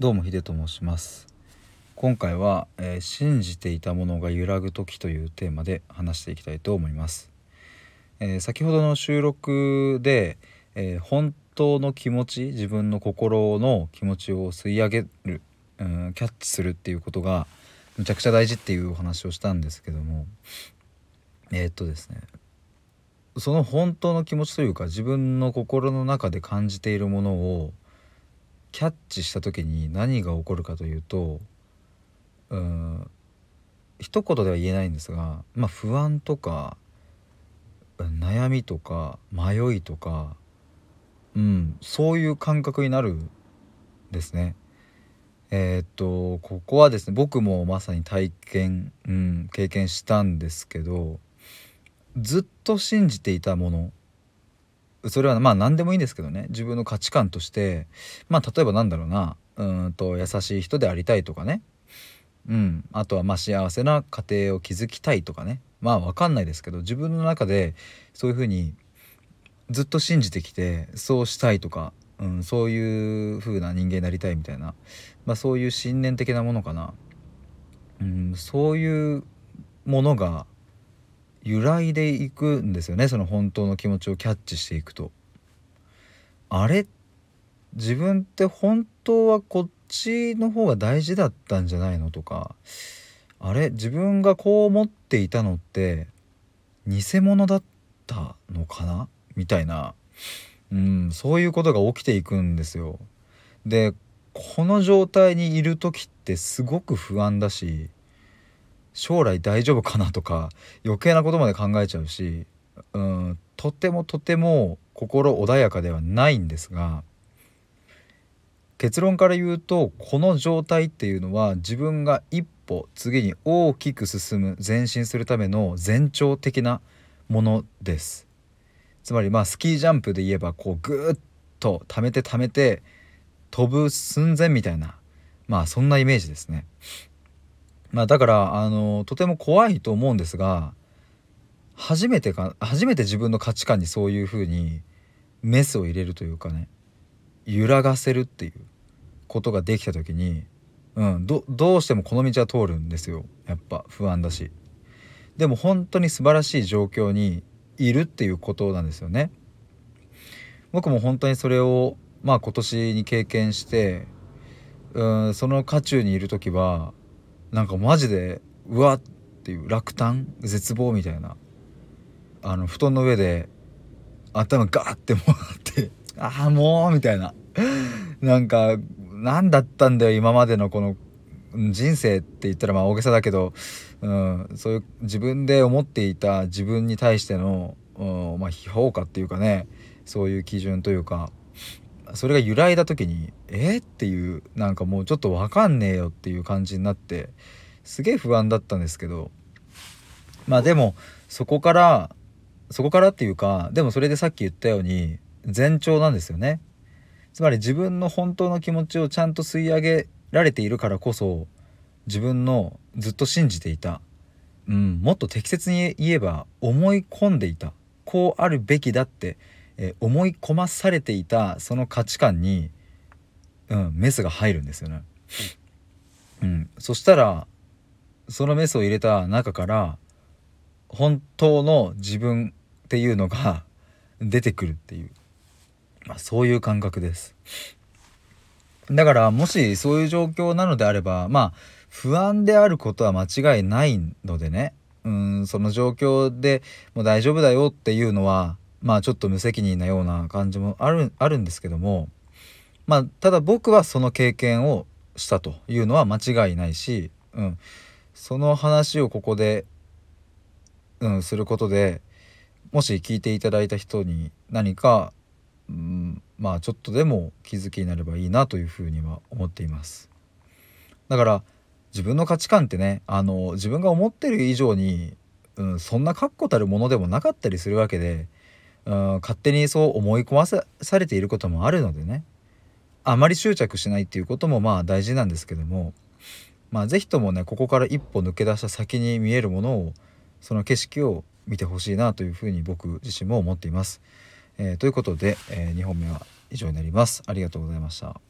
どうもヒデと申します。今回は、えー信じていたものが揺らぐ時というテーマで話していきたいと思います、えー先ほどの収録で、えー本当の気持ち自分の心の気持ちを吸い上げる、うん、キャッチするっていうことがむちゃくちゃ大事っていうお話をしたんですけどもえっとですねその本当の気持ちというか自分の心の中で感じているものをキャッチした時に何が起こるかというとうん一言では言えないんですが、まあ、不安とか悩みとか迷いとか、うん、そういう感覚になるんですね。えーっとここはですね僕もまさに体験、うん、経験したんですけどずっと信じていたものそれはまあ何でもいいんですけどね。自分の価値観としてまあ例えばなんだろうな。うんと優しい人でありたいとかね。うん。あとはまあ幸せな家庭を築きたいとかね。まあ分かんないですけど自分の中でそういうふうにずっと信じてきてそうしたいとか、うん、そういう風な人間になりたいみたいな、まあ、そういう信念的なものかな、うん、そういうものが揺らいでいくんですよねその本当の気持ちをキャッチしていくと。あれ？自分って本当はこっちの方が大事だったんじゃないの？とか。あれ？自分がこう思っていたのって偽物だったのかな？みたいな、うん、そういうことが起きていくんですよ。でこの状態にいる時ってすごく不安だし将来大丈夫かなとか余計なことまで考えちゃうし、うん、とてもとても心穏やかではないんですが結論から言うとこの状態っていうのは自分が一歩次に大きく進む前進するための前兆的なものですつまりまあスキージャンプで言えばこうぐーっと溜めて溜めて飛ぶ寸前みたいなまあそんなイメージですね。まあだからあのとても怖いと思うんですが初めてか初めて自分の価値観にそういうふうにメスを入れるというかね揺らがせるっていうことができた時に、うん、どどうしてもこの道は通るんですよやっぱ不安だし。でも本当に素晴らしい状況にいるっていうことなんですよね。僕も本当にそれをまあ今年に経験してうんその渦中にいる時はなんかマジでうわっていう落胆絶望みたいな。あの布団の上で頭ガーってもらってああもうみたいな。なんか何だったんだよ今までのこの人生って言ったらまあ大げさだけど、うん、そういう自分で思っていた自分に対しての、うんまあ、評価っていうかねそういう基準というか。それが揺らいだ時に「えっ?」ていうなんかもうちょっと分かんねえよっていう感じになってすげえ不安だったんですけどまあでもそこからそこからっていうかでもそれでさっき言ったように前兆なんですよね。つまり自分の本当の気持ちをちゃんと吸い上げられているからこそ自分のずっと信じていた、うん、もっと適切に言えば思い込んでいたこうあるべきだって、えー思い込まされていたその価値観に、うん、メスが入るんですよね。うん、そしたらそのメスを入れた中から本当の自分っていうのが出てくるっていう、まあ、そういう感覚です。だからもしそういう状況なのであればまあ不安であることは間違いないのでねうんその状況でもう大丈夫だよっていうのはまあちょっと無責任なような感じもあるあるんですけどもまあただ僕はその経験をしたというのは間違いないし、うん、その話をここで、うん、することでもし聞いていただいた人に何か、うん、まあちょっとでも気づきになればいいなというふうには思っています。だから自分の価値観ってねあの自分が思ってる以上に、うん、そんな確固たるものでもなかったりするわけで、うん、勝手にそう思い込まさされていることもあるのでねあまり執着しないっていうこともまあ大事なんですけどもまあ是非ともねここから一歩抜け出した先に見えるものをその景色を見てほしいなというふうに僕自身も思っています。えーということで、え2本目は以上になります。ありがとうございました。